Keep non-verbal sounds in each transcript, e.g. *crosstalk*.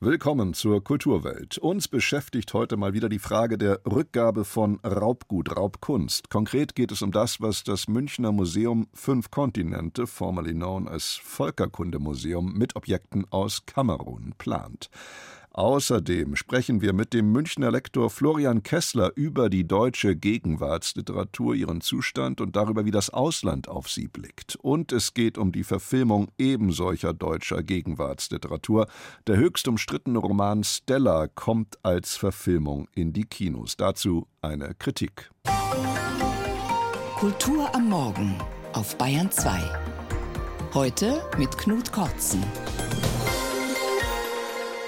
Willkommen zur Kulturwelt. Uns beschäftigt heute mal wieder die Frage der Rückgabe von Raubgut, Raubkunst. Konkret geht es um das, was das Münchner Museum Fünf Kontinente, formerly known as Völkerkundemuseum, mit Objekten aus Kamerun plant. Außerdem sprechen wir mit dem Münchner Lektor Florian Kessler über die deutsche Gegenwartsliteratur, ihren Zustand und darüber, wie das Ausland auf sie blickt. Und es geht um die Verfilmung ebensolcher deutscher Gegenwartsliteratur. Der höchst umstrittene Roman Stella kommt als Verfilmung in die Kinos. Dazu eine Kritik. Kultur am Morgen auf Bayern 2. Heute mit Knut Kortzen.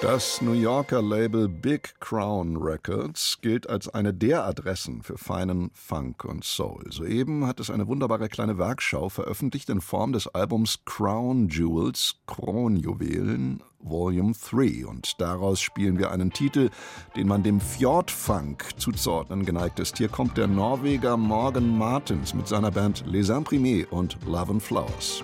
Das New Yorker Label Big Crown Records gilt als eine der Adressen für feinen Funk und Soul. Soeben hat es eine wunderbare kleine Werkschau veröffentlicht in Form des Albums Crown Jewels, Kronjuwelen, Volume 3. Und daraus spielen wir einen Titel, den man dem Fjordfunk zuzuordnen geneigt ist. Hier kommt der Norweger Morgan Martins mit seiner Band Les Imprimés und Love and Flowers.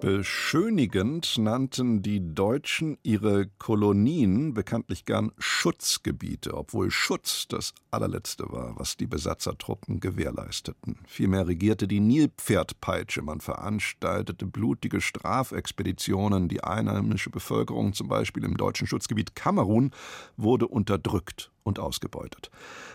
Beschönigend nannten die Deutschen ihre Kolonien bekanntlich gern Schutzgebiete, obwohl Schutz das allerletzte war, was die Besatzertruppen gewährleisteten. Vielmehr regierte die Nilpferdpeitsche, man veranstaltete blutige Strafexpeditionen, die einheimische Bevölkerung zum Beispiel im deutschen Schutzgebiet Kamerun wurde unterdrückt und ausgebeutet.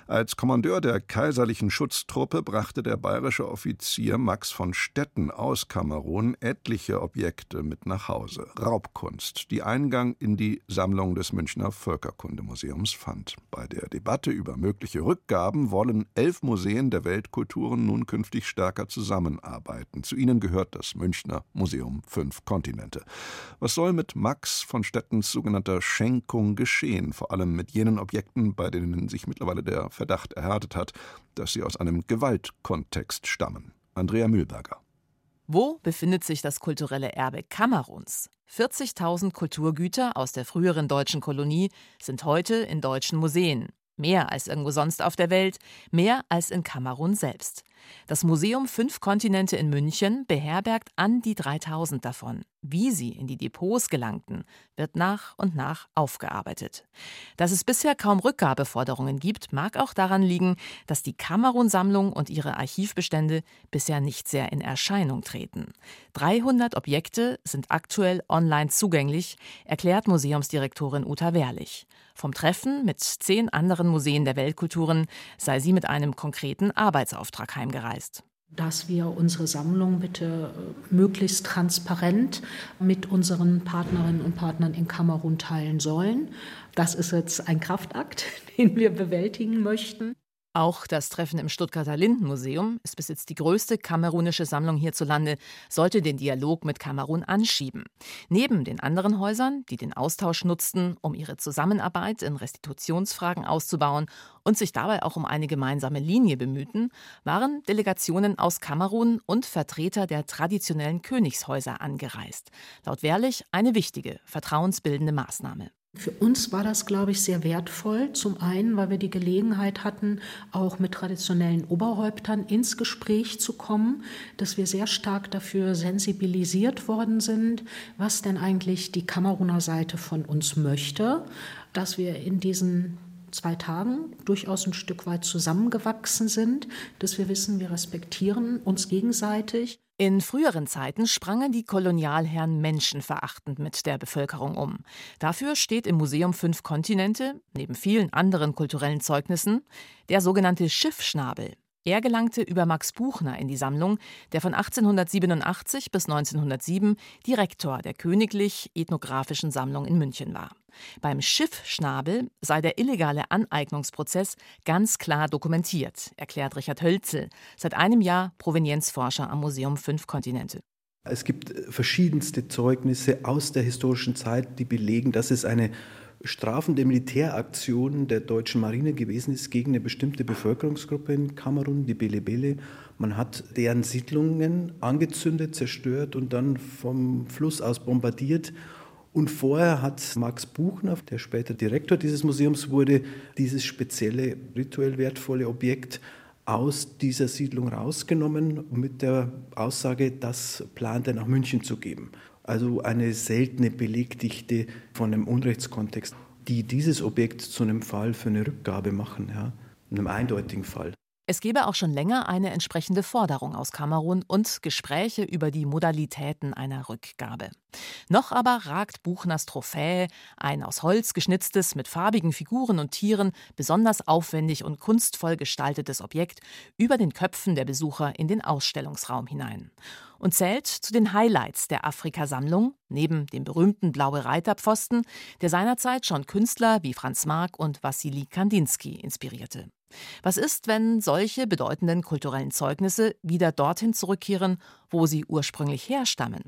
Als Kommandeur der kaiserlichen Schutztruppe brachte der bayerische Offizier Max von Stetten aus Kamerun etliche Objekte mit nach Hause. Raubkunst, die Eingang in die Sammlung des Münchner Völkerkundemuseums fand. Bei der Debatte über mögliche Rückgaben wollen elf Museen der Weltkulturen nun künftig stärker zusammenarbeiten. Zu ihnen gehört das Münchner Museum Fünf Kontinente. Was soll mit Max von Stettens sogenannter Schenkung geschehen, vor allem mit jenen Objekten, bei denen sich mittlerweile der Verdacht erhärtet hat, dass sie aus einem Gewaltkontext stammen. Andrea Mühlberger. Wo befindet sich das kulturelle Erbe Kameruns? 40.000 Kulturgüter aus der früheren deutschen Kolonie sind heute in deutschen Museen. Mehr als irgendwo sonst auf der Welt, mehr als in Kamerun selbst. Das Museum Fünf Kontinente in München beherbergt an die 3000 davon. Wie sie in die Depots gelangten, wird nach und nach aufgearbeitet. Dass es bisher kaum Rückgabeforderungen gibt, mag auch daran liegen, dass die Kamerun-Sammlung und ihre Archivbestände bisher nicht sehr in Erscheinung treten. 300 Objekte sind aktuell online zugänglich, erklärt Museumsdirektorin Uta Wehrlich. Vom Treffen mit zehn anderen Museen der Weltkulturen sei sie mit einem konkreten Arbeitsauftrag heimgereist dass wir unsere Sammlung bitte äh, möglichst transparent mit unseren Partnerinnen und Partnern in Kamerun teilen sollen. Das ist jetzt ein Kraftakt, *laughs* den wir bewältigen möchten. Auch das Treffen im Stuttgarter Lindenmuseum, es besitzt die größte kamerunische Sammlung hierzulande, sollte den Dialog mit Kamerun anschieben. Neben den anderen Häusern, die den Austausch nutzten, um ihre Zusammenarbeit in Restitutionsfragen auszubauen und sich dabei auch um eine gemeinsame Linie bemühten, waren Delegationen aus Kamerun und Vertreter der traditionellen Königshäuser angereist. Laut Wehrlich eine wichtige, vertrauensbildende Maßnahme. Für uns war das, glaube ich, sehr wertvoll. Zum einen, weil wir die Gelegenheit hatten, auch mit traditionellen Oberhäuptern ins Gespräch zu kommen, dass wir sehr stark dafür sensibilisiert worden sind, was denn eigentlich die Kameruner Seite von uns möchte, dass wir in diesen zwei Tagen durchaus ein Stück weit zusammengewachsen sind, dass wir wissen, wir respektieren uns gegenseitig. In früheren Zeiten sprangen die Kolonialherren menschenverachtend mit der Bevölkerung um. Dafür steht im Museum Fünf Kontinente, neben vielen anderen kulturellen Zeugnissen, der sogenannte Schiffschnabel. Er gelangte über Max Buchner in die Sammlung, der von 1887 bis 1907 Direktor der Königlich Ethnographischen Sammlung in München war. Beim Schiffschnabel sei der illegale Aneignungsprozess ganz klar dokumentiert, erklärt Richard Hölzel, seit einem Jahr Provenienzforscher am Museum Fünf Kontinente. Es gibt verschiedenste Zeugnisse aus der historischen Zeit, die belegen, dass es eine strafende Militäraktion der deutschen Marine gewesen ist gegen eine bestimmte Bevölkerungsgruppe in Kamerun, die Belebele. Man hat deren Siedlungen angezündet, zerstört und dann vom Fluss aus bombardiert. Und vorher hat Max Buchner, der später Direktor dieses Museums wurde, dieses spezielle, rituell wertvolle Objekt aus dieser Siedlung rausgenommen mit der Aussage, das plant er nach München zu geben. Also eine seltene Belegdichte von einem Unrechtskontext, die dieses Objekt zu einem Fall für eine Rückgabe machen, ja, einem eindeutigen Fall. Es gebe auch schon länger eine entsprechende Forderung aus Kamerun und Gespräche über die Modalitäten einer Rückgabe. Noch aber ragt Buchners Trophäe, ein aus Holz geschnitztes, mit farbigen Figuren und Tieren besonders aufwendig und kunstvoll gestaltetes Objekt, über den Köpfen der Besucher in den Ausstellungsraum hinein und zählt zu den Highlights der Afrika-Sammlung, neben dem berühmten Blaue Reiterpfosten, der seinerzeit schon Künstler wie Franz Marc und Wassili Kandinsky inspirierte. Was ist, wenn solche bedeutenden kulturellen Zeugnisse wieder dorthin zurückkehren, wo sie ursprünglich herstammen?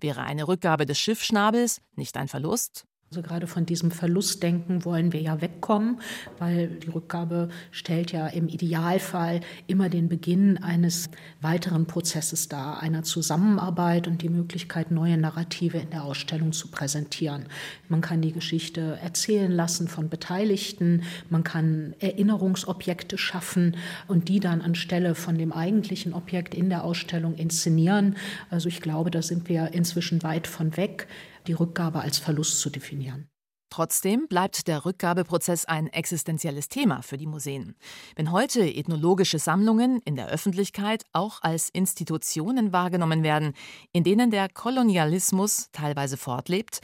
Wäre eine Rückgabe des Schiffschnabels nicht ein Verlust? Also gerade von diesem Verlustdenken wollen wir ja wegkommen, weil die Rückgabe stellt ja im Idealfall immer den Beginn eines weiteren Prozesses dar, einer Zusammenarbeit und die Möglichkeit, neue Narrative in der Ausstellung zu präsentieren. Man kann die Geschichte erzählen lassen von Beteiligten, man kann Erinnerungsobjekte schaffen und die dann anstelle von dem eigentlichen Objekt in der Ausstellung inszenieren. Also ich glaube, da sind wir inzwischen weit von weg die Rückgabe als Verlust zu definieren. Trotzdem bleibt der Rückgabeprozess ein existenzielles Thema für die Museen. Wenn heute ethnologische Sammlungen in der Öffentlichkeit auch als Institutionen wahrgenommen werden, in denen der Kolonialismus teilweise fortlebt,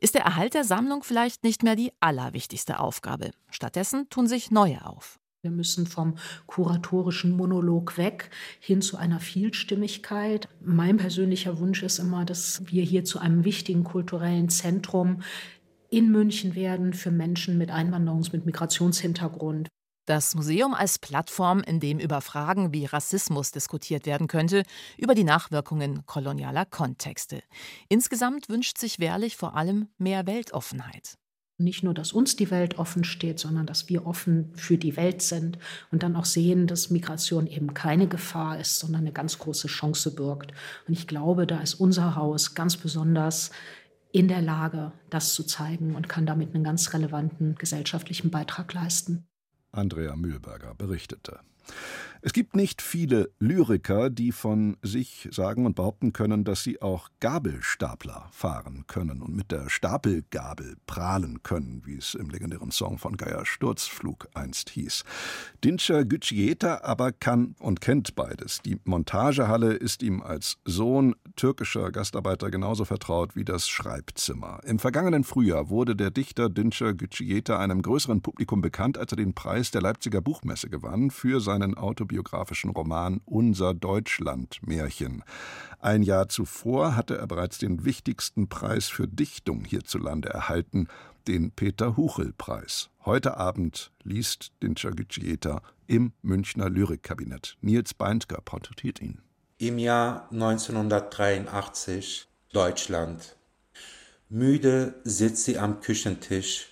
ist der Erhalt der Sammlung vielleicht nicht mehr die allerwichtigste Aufgabe. Stattdessen tun sich neue auf. Wir müssen vom kuratorischen Monolog weg hin zu einer Vielstimmigkeit. Mein persönlicher Wunsch ist immer, dass wir hier zu einem wichtigen kulturellen Zentrum in München werden für Menschen mit Einwanderungs-, mit Migrationshintergrund. Das Museum als Plattform, in dem über Fragen wie Rassismus diskutiert werden könnte, über die Nachwirkungen kolonialer Kontexte. Insgesamt wünscht sich Wehrlich vor allem mehr Weltoffenheit. Nicht nur, dass uns die Welt offen steht, sondern dass wir offen für die Welt sind und dann auch sehen, dass Migration eben keine Gefahr ist, sondern eine ganz große Chance birgt. Und ich glaube, da ist unser Haus ganz besonders in der Lage, das zu zeigen und kann damit einen ganz relevanten gesellschaftlichen Beitrag leisten. Andrea Mühlberger berichtete. Es gibt nicht viele Lyriker, die von sich sagen und behaupten können, dass sie auch Gabelstapler fahren können und mit der Stapelgabel prahlen können, wie es im legendären Song von Geier Sturzflug einst hieß. Dinscher Gütschieta aber kann und kennt beides. Die Montagehalle ist ihm als Sohn türkischer Gastarbeiter genauso vertraut wie das Schreibzimmer. Im vergangenen Frühjahr wurde der Dichter Dinscher Gütschieta einem größeren Publikum bekannt, als er den Preis der Leipziger Buchmesse gewann für seinen Autobiografie autobiografischen Roman Unser Deutschland Märchen. Ein Jahr zuvor hatte er bereits den wichtigsten Preis für Dichtung hierzulande erhalten, den Peter Huchel-Preis. Heute Abend liest Dinscher Gütschieta im Münchner Lyrikkabinett. Nils Beindker porträtiert ihn. Im Jahr 1983 Deutschland. Müde sitzt sie am Küchentisch.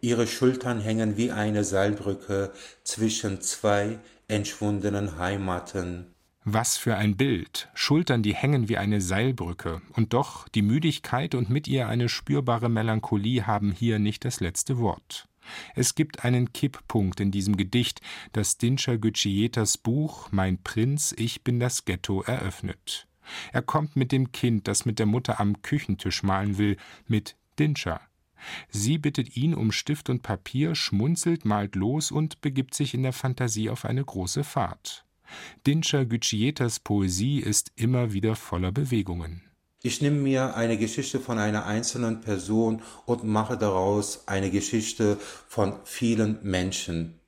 Ihre Schultern hängen wie eine Seilbrücke zwischen zwei entschwundenen Heimaten. Was für ein Bild. Schultern, die hängen wie eine Seilbrücke. Und doch, die Müdigkeit und mit ihr eine spürbare Melancholie haben hier nicht das letzte Wort. Es gibt einen Kipppunkt in diesem Gedicht, das Dinscher Gütschietas Buch Mein Prinz, ich bin das Ghetto eröffnet. Er kommt mit dem Kind, das mit der Mutter am Küchentisch malen will, mit Dinscher. Sie bittet ihn um Stift und Papier, schmunzelt, malt los und begibt sich in der Fantasie auf eine große Fahrt. Dinscher Gütschietas Poesie ist immer wieder voller Bewegungen. Ich nehme mir eine Geschichte von einer einzelnen Person und mache daraus eine Geschichte von vielen Menschen.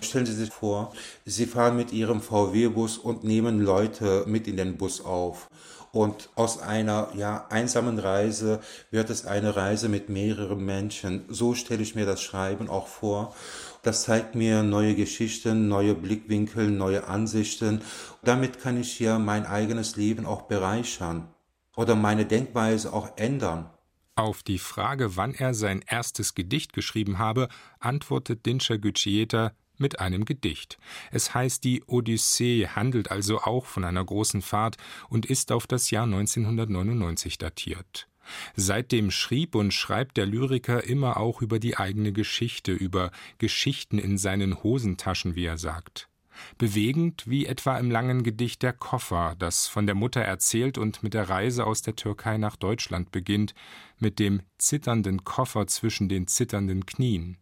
Stellen Sie sich vor, Sie fahren mit Ihrem VW-Bus und nehmen Leute mit in den Bus auf. Und aus einer ja, einsamen Reise wird es eine Reise mit mehreren Menschen. So stelle ich mir das Schreiben auch vor. Das zeigt mir neue Geschichten, neue Blickwinkel, neue Ansichten. Damit kann ich hier mein eigenes Leben auch bereichern oder meine Denkweise auch ändern. Auf die Frage, wann er sein erstes Gedicht geschrieben habe, antwortet Dinscher Gütschieta mit einem Gedicht. Es heißt die Odyssee, handelt also auch von einer großen Fahrt und ist auf das Jahr 1999 datiert. Seitdem schrieb und schreibt der Lyriker immer auch über die eigene Geschichte, über Geschichten in seinen Hosentaschen, wie er sagt. Bewegend wie etwa im langen Gedicht Der Koffer, das von der Mutter erzählt und mit der Reise aus der Türkei nach Deutschland beginnt, mit dem zitternden Koffer zwischen den zitternden Knien.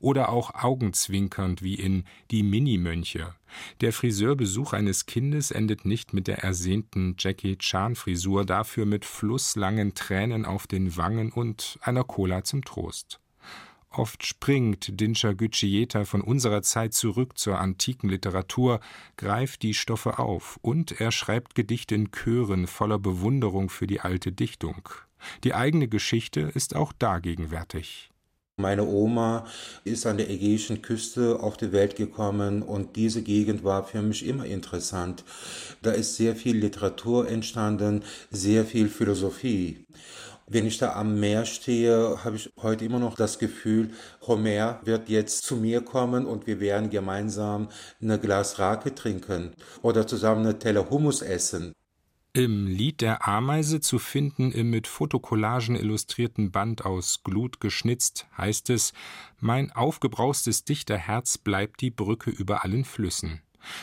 Oder auch augenzwinkernd wie in Die Minimönche. Der Friseurbesuch eines Kindes endet nicht mit der ersehnten Jackie Chan-Frisur, dafür mit flusslangen Tränen auf den Wangen und einer Cola zum Trost. Oft springt Dinscher Gütschieta von unserer Zeit zurück zur antiken Literatur, greift die Stoffe auf und er schreibt Gedichte in Chören voller Bewunderung für die alte Dichtung. Die eigene Geschichte ist auch da gegenwärtig. Meine Oma ist an der ägäischen Küste auf die Welt gekommen und diese Gegend war für mich immer interessant. Da ist sehr viel Literatur entstanden, sehr viel Philosophie. Wenn ich da am Meer stehe, habe ich heute immer noch das Gefühl, Homer wird jetzt zu mir kommen und wir werden gemeinsam eine Glas Rake trinken oder zusammen eine Teller Hummus essen. Im Lied der Ameise zu finden im mit Fotokollagen illustrierten Band aus Glut geschnitzt, heißt es Mein aufgebraustes Dichterherz bleibt die Brücke über allen Flüssen.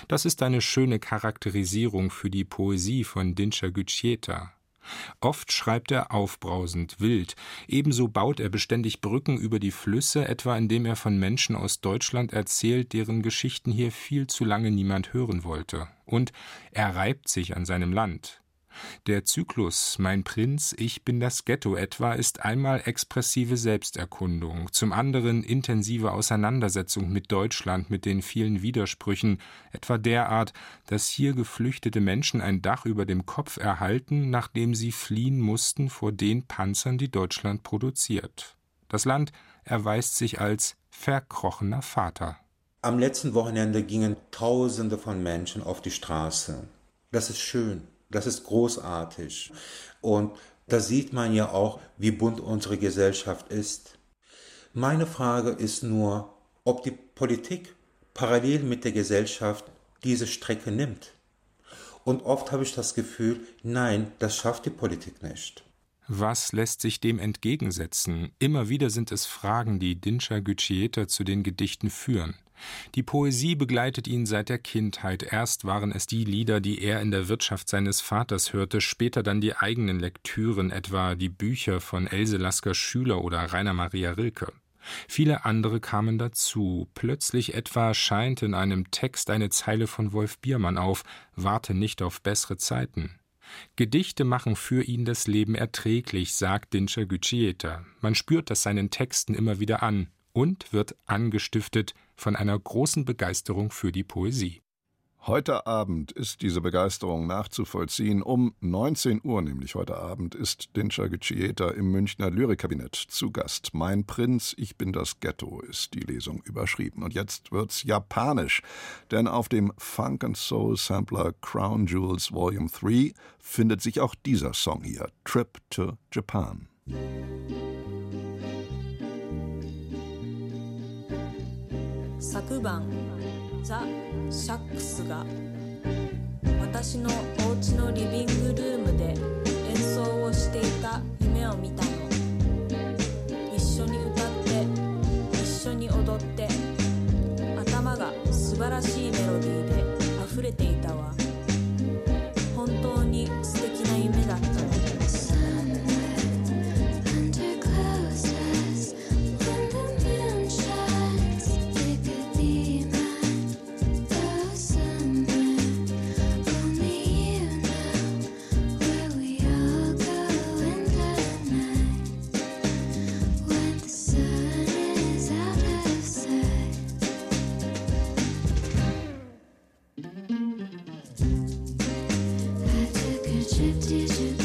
Das ist eine schöne Charakterisierung für die Poesie von Dinscher Gütschieta. Oft schreibt er aufbrausend, wild, ebenso baut er beständig Brücken über die Flüsse, etwa indem er von Menschen aus Deutschland erzählt, deren Geschichten hier viel zu lange niemand hören wollte. Und er reibt sich an seinem Land. Der Zyklus Mein Prinz, ich bin das Ghetto etwa ist einmal expressive Selbsterkundung, zum anderen intensive Auseinandersetzung mit Deutschland, mit den vielen Widersprüchen, etwa derart, dass hier geflüchtete Menschen ein Dach über dem Kopf erhalten, nachdem sie fliehen mussten vor den Panzern, die Deutschland produziert. Das Land erweist sich als verkrochener Vater. Am letzten Wochenende gingen Tausende von Menschen auf die Straße. Das ist schön. Das ist großartig. Und da sieht man ja auch, wie bunt unsere Gesellschaft ist. Meine Frage ist nur, ob die Politik parallel mit der Gesellschaft diese Strecke nimmt. Und oft habe ich das Gefühl, nein, das schafft die Politik nicht. Was lässt sich dem entgegensetzen? Immer wieder sind es Fragen, die Dinscher Gütschieta zu den Gedichten führen. Die Poesie begleitet ihn seit der Kindheit. Erst waren es die Lieder, die er in der Wirtschaft seines Vaters hörte, später dann die eigenen Lektüren, etwa die Bücher von Else Lasker Schüler oder Rainer Maria Rilke. Viele andere kamen dazu. Plötzlich etwa scheint in einem Text eine Zeile von Wolf Biermann auf: Warte nicht auf bessere Zeiten. Gedichte machen für ihn das Leben erträglich, sagt Dinscher Gütschieta. Man spürt das seinen Texten immer wieder an und wird angestiftet von einer großen Begeisterung für die Poesie. Heute Abend ist diese Begeisterung nachzuvollziehen. Um 19 Uhr, nämlich heute Abend, ist Dinscher Gecieta im Münchner Lyrikkabinett zu Gast. Mein Prinz, ich bin das Ghetto ist die Lesung überschrieben. Und jetzt wird's japanisch, denn auf dem Funk and Soul Sampler Crown Jewels Volume 3 findet sich auch dieser Song hier, Trip to Japan. 昨晩ザ・シャックスが私のお家のリビングルームで演奏をしていた夢を見たの。一緒に歌って一緒に踊って頭が素晴らしいメロディーで溢れていたわ。本当に素敵な夢だったの。decisions.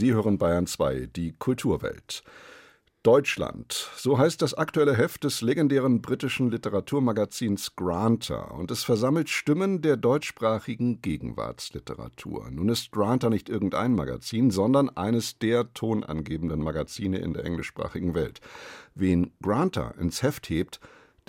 Sie hören Bayern 2, die Kulturwelt. Deutschland, so heißt das aktuelle Heft des legendären britischen Literaturmagazins Granta und es versammelt Stimmen der deutschsprachigen Gegenwartsliteratur. Nun ist Granta nicht irgendein Magazin, sondern eines der tonangebenden Magazine in der englischsprachigen Welt. Wen Granta ins Heft hebt,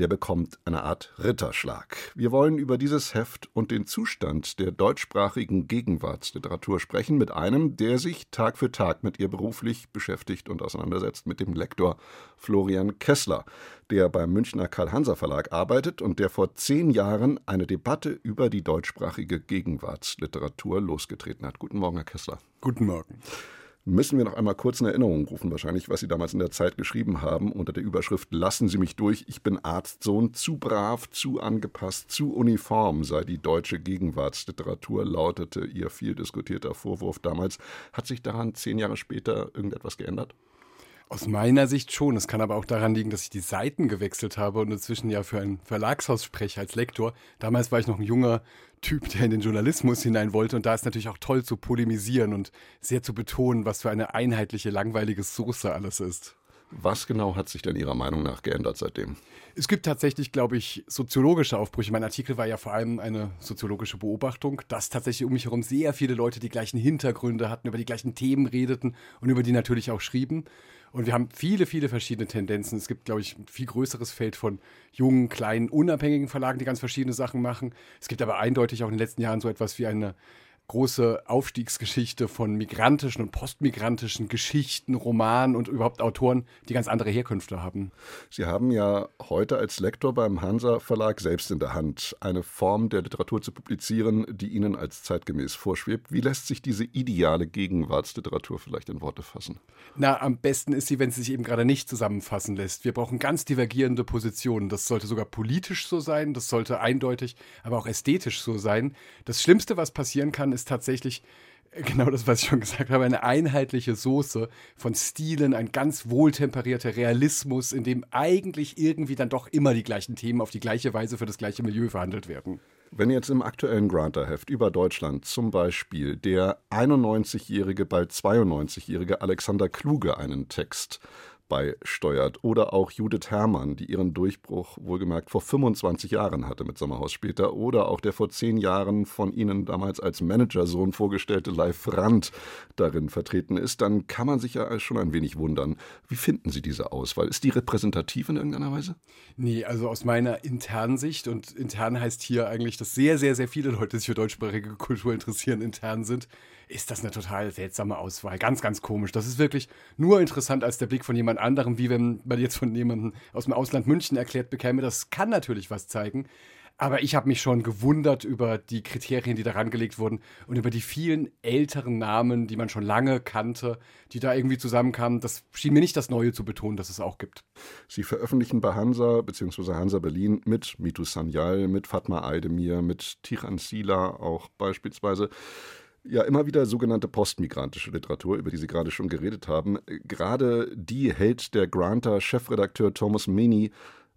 der bekommt eine Art Ritterschlag. Wir wollen über dieses Heft und den Zustand der deutschsprachigen Gegenwartsliteratur sprechen mit einem, der sich Tag für Tag mit ihr beruflich beschäftigt und auseinandersetzt, mit dem Lektor Florian Kessler, der beim Münchner Karl-Hanser Verlag arbeitet und der vor zehn Jahren eine Debatte über die deutschsprachige Gegenwartsliteratur losgetreten hat. Guten Morgen, Herr Kessler. Guten Morgen. Müssen wir noch einmal kurz in Erinnerung rufen, wahrscheinlich, was Sie damals in der Zeit geschrieben haben, unter der Überschrift Lassen Sie mich durch, ich bin Arztsohn, zu brav, zu angepasst, zu uniform sei die deutsche Gegenwartsliteratur, lautete Ihr viel diskutierter Vorwurf damals. Hat sich daran zehn Jahre später irgendetwas geändert? Aus meiner Sicht schon. Es kann aber auch daran liegen, dass ich die Seiten gewechselt habe und inzwischen ja für ein Verlagshaus spreche als Lektor. Damals war ich noch ein junger Typ, der in den Journalismus hinein wollte und da ist natürlich auch toll zu polemisieren und sehr zu betonen, was für eine einheitliche, langweilige Soße alles ist. Was genau hat sich denn Ihrer Meinung nach geändert seitdem? Es gibt tatsächlich, glaube ich, soziologische Aufbrüche. Mein Artikel war ja vor allem eine soziologische Beobachtung, dass tatsächlich um mich herum sehr viele Leute die gleichen Hintergründe hatten, über die gleichen Themen redeten und über die natürlich auch schrieben. Und wir haben viele, viele verschiedene Tendenzen. Es gibt, glaube ich, ein viel größeres Feld von jungen, kleinen, unabhängigen Verlagen, die ganz verschiedene Sachen machen. Es gibt aber eindeutig auch in den letzten Jahren so etwas wie eine große Aufstiegsgeschichte von migrantischen und postmigrantischen Geschichten, Romanen und überhaupt Autoren, die ganz andere Herkünfte haben. Sie haben ja heute als Lektor beim Hansa Verlag selbst in der Hand, eine Form der Literatur zu publizieren, die Ihnen als zeitgemäß vorschwebt. Wie lässt sich diese ideale Gegenwartsliteratur vielleicht in Worte fassen? Na, am besten ist sie, wenn sie sich eben gerade nicht zusammenfassen lässt. Wir brauchen ganz divergierende Positionen. Das sollte sogar politisch so sein, das sollte eindeutig, aber auch ästhetisch so sein. Das Schlimmste, was passieren kann, ist ist tatsächlich genau das, was ich schon gesagt habe, eine einheitliche Soße von Stilen, ein ganz wohltemperierter Realismus, in dem eigentlich irgendwie dann doch immer die gleichen Themen auf die gleiche Weise für das gleiche Milieu verhandelt werden. Wenn jetzt im aktuellen Granter-Heft über Deutschland zum Beispiel der 91-jährige, bald 92-jährige Alexander Kluge einen Text beisteuert. Oder auch Judith Herrmann, die ihren Durchbruch wohlgemerkt vor 25 Jahren hatte mit Sommerhaus später. Oder auch der vor zehn Jahren von Ihnen damals als Managersohn vorgestellte Leif Brandt darin vertreten ist, dann kann man sich ja schon ein wenig wundern. Wie finden Sie diese Auswahl? Ist die repräsentativ in irgendeiner Weise? Nee, also aus meiner internen Sicht und intern heißt hier eigentlich, dass sehr, sehr, sehr viele Leute sich für deutschsprachige Kultur interessieren, intern sind ist das eine total seltsame Auswahl. Ganz, ganz komisch. Das ist wirklich nur interessant als der Blick von jemand anderem, wie wenn man jetzt von jemandem aus dem Ausland München erklärt bekäme. Das kann natürlich was zeigen. Aber ich habe mich schon gewundert über die Kriterien, die da rangelegt wurden und über die vielen älteren Namen, die man schon lange kannte, die da irgendwie zusammenkamen. Das schien mir nicht das Neue zu betonen, dass es auch gibt. Sie veröffentlichen bei Hansa bzw. Hansa Berlin mit Mitu Sanyal, mit Fatma Aydemir, mit Tichan Sila auch beispielsweise ja immer wieder sogenannte postmigrantische Literatur, über die Sie gerade schon geredet haben. Gerade die hält der Granter-Chefredakteur Thomas Meany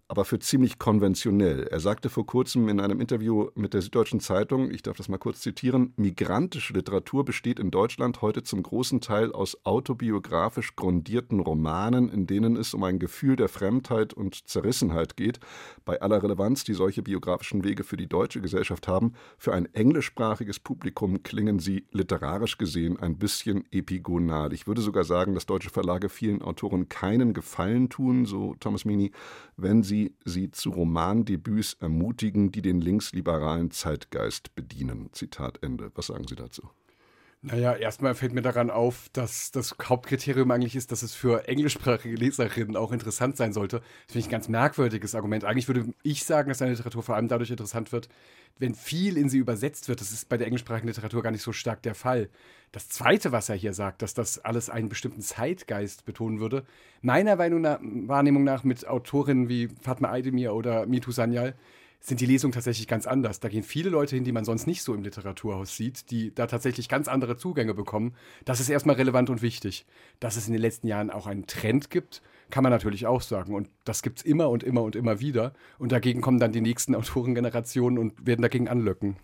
aber für ziemlich konventionell. Er sagte vor kurzem in einem Interview mit der Süddeutschen Zeitung, ich darf das mal kurz zitieren, migrantische Literatur besteht in Deutschland heute zum großen Teil aus autobiografisch grundierten Romanen, in denen es um ein Gefühl der Fremdheit und Zerrissenheit geht, bei aller Relevanz, die solche biografischen Wege für die deutsche Gesellschaft haben. Für ein englischsprachiges Publikum klingen sie literarisch gesehen ein bisschen epigonal. Ich würde sogar sagen, dass deutsche Verlage vielen Autoren keinen Gefallen tun, so Thomas Mini, wenn sie sie sie zu Romandebüts ermutigen, die den linksliberalen Zeitgeist bedienen. Zitat Ende. Was sagen Sie dazu? Naja, erstmal fällt mir daran auf, dass das Hauptkriterium eigentlich ist, dass es für englischsprachige Leserinnen auch interessant sein sollte. Das finde ich ein ganz merkwürdiges Argument. Eigentlich würde ich sagen, dass eine Literatur vor allem dadurch interessant wird, wenn viel in sie übersetzt wird. Das ist bei der englischsprachigen Literatur gar nicht so stark der Fall. Das Zweite, was er hier sagt, dass das alles einen bestimmten Zeitgeist betonen würde, meiner Wahrnehmung nach mit Autorinnen wie Fatma Aydemir oder Mitu Sanyal, sind die Lesungen tatsächlich ganz anders. Da gehen viele Leute hin, die man sonst nicht so im Literaturhaus sieht, die da tatsächlich ganz andere Zugänge bekommen. Das ist erstmal relevant und wichtig. Dass es in den letzten Jahren auch einen Trend gibt, kann man natürlich auch sagen. Und das gibt es immer und immer und immer wieder. Und dagegen kommen dann die nächsten *laughs* Autorengenerationen und werden dagegen anlöcken.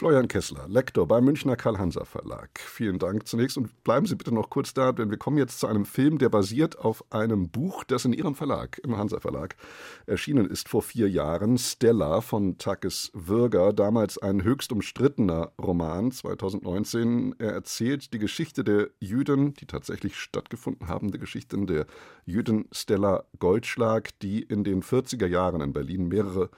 Florian Kessler, Lektor beim Münchner Karl-Hanser Verlag. Vielen Dank zunächst und bleiben Sie bitte noch kurz da, denn wir kommen jetzt zu einem Film, der basiert auf einem Buch, das in Ihrem Verlag, im Hansa Verlag, erschienen ist vor vier Jahren. Stella von Takis Würger, damals ein höchst umstrittener Roman, 2019. Er erzählt die Geschichte der Jüdin, die tatsächlich stattgefunden habende Geschichte der Jüdin Stella Goldschlag, die in den 40er Jahren in Berlin mehrere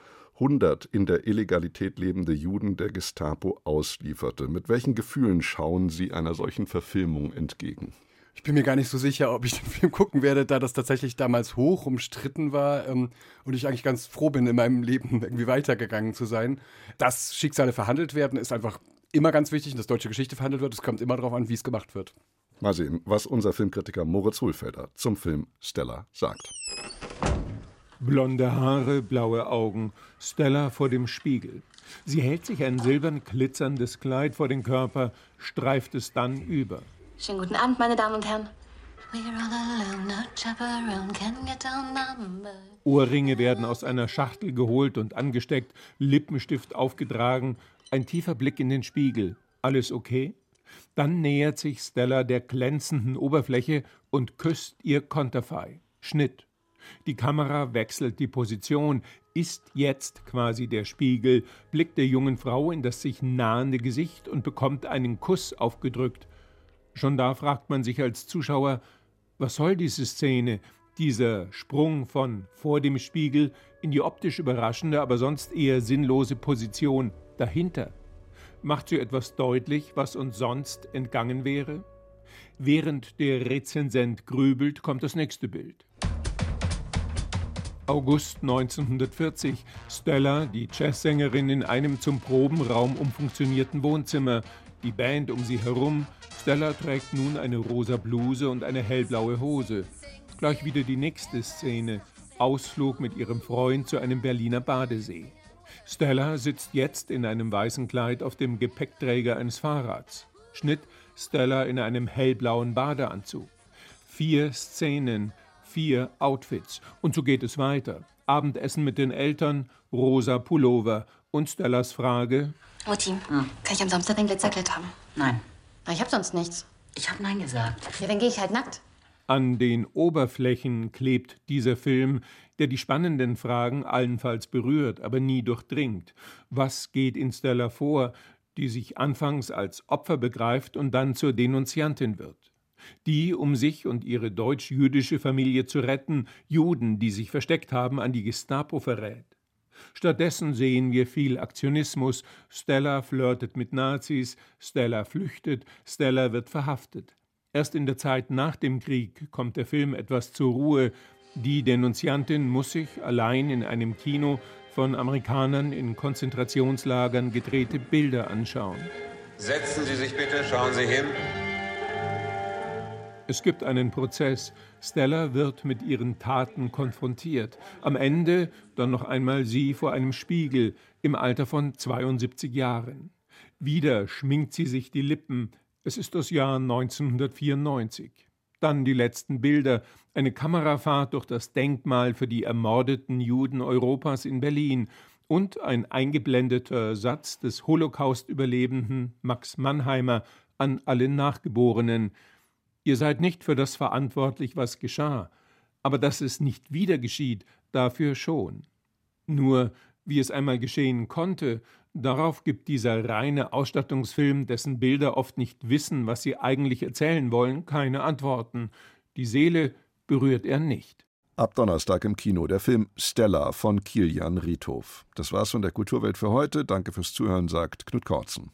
100 in der Illegalität lebende Juden der Gestapo auslieferte. Mit welchen Gefühlen schauen Sie einer solchen Verfilmung entgegen? Ich bin mir gar nicht so sicher, ob ich den Film gucken werde, da das tatsächlich damals hoch umstritten war ähm, und ich eigentlich ganz froh bin, in meinem Leben *laughs* irgendwie weitergegangen zu sein. Dass Schicksale verhandelt werden, ist einfach immer ganz wichtig und dass deutsche Geschichte verhandelt wird. Es kommt immer darauf an, wie es gemacht wird. Mal sehen, was unser Filmkritiker Moritz Hohlfelder zum Film Stella sagt. Blonde Haare, blaue Augen, Stella vor dem Spiegel. Sie hält sich ein silbern glitzerndes Kleid vor den Körper, streift es dann über. Schönen guten Abend, meine Damen und Herren. Ohrringe werden aus einer Schachtel geholt und angesteckt, Lippenstift aufgetragen, ein tiefer Blick in den Spiegel. Alles okay? Dann nähert sich Stella der glänzenden Oberfläche und küsst ihr Konterfei. Schnitt. Die Kamera wechselt die Position, ist jetzt quasi der Spiegel, blickt der jungen Frau in das sich nahende Gesicht und bekommt einen Kuss aufgedrückt. Schon da fragt man sich als Zuschauer, was soll diese Szene, dieser Sprung von vor dem Spiegel in die optisch überraschende, aber sonst eher sinnlose Position dahinter? Macht sie etwas deutlich, was uns sonst entgangen wäre? Während der Rezensent grübelt, kommt das nächste Bild. August 1940. Stella, die Jazzsängerin, in einem zum Probenraum umfunktionierten Wohnzimmer. Die Band um sie herum. Stella trägt nun eine rosa Bluse und eine hellblaue Hose. Gleich wieder die nächste Szene. Ausflug mit ihrem Freund zu einem Berliner Badesee. Stella sitzt jetzt in einem weißen Kleid auf dem Gepäckträger eines Fahrrads. Schnitt Stella in einem hellblauen Badeanzug. Vier Szenen, vier Outfits. Und so geht es weiter. Abendessen mit den Eltern, rosa Pullover und Stellas Frage. Mutti, hm. kann ich am Samstag ein Glitzerkleid haben? Nein. Ich hab sonst nichts. Ich hab Nein gesagt. Ja, dann gehe ich halt nackt. An den Oberflächen klebt dieser Film, der die spannenden Fragen allenfalls berührt, aber nie durchdringt. Was geht in Stella vor, die sich anfangs als Opfer begreift und dann zur Denunziantin wird? Die, um sich und ihre deutsch-jüdische Familie zu retten, Juden, die sich versteckt haben, an die Gestapo verrät. Stattdessen sehen wir viel Aktionismus. Stella flirtet mit Nazis, Stella flüchtet, Stella wird verhaftet. Erst in der Zeit nach dem Krieg kommt der Film etwas zur Ruhe. Die Denunziantin muss sich allein in einem Kino von Amerikanern in Konzentrationslagern gedrehte Bilder anschauen. Setzen Sie sich bitte, schauen Sie hin. Es gibt einen Prozess. Stella wird mit ihren Taten konfrontiert. Am Ende dann noch einmal sie vor einem Spiegel im Alter von 72 Jahren. Wieder schminkt sie sich die Lippen. Es ist das Jahr 1994. Dann die letzten Bilder, eine Kamerafahrt durch das Denkmal für die ermordeten Juden Europas in Berlin und ein eingeblendeter Satz des Holocaust-Überlebenden Max Mannheimer an alle Nachgeborenen – Ihr seid nicht für das verantwortlich, was geschah, aber dass es nicht wieder geschieht, dafür schon. Nur, wie es einmal geschehen konnte, darauf gibt dieser reine Ausstattungsfilm, dessen Bilder oft nicht wissen, was sie eigentlich erzählen wollen, keine Antworten. Die Seele berührt er nicht. Ab Donnerstag im Kino der Film Stella von Kilian Riethof. Das war's von der Kulturwelt für heute. Danke fürs Zuhören, sagt Knut Kortzen.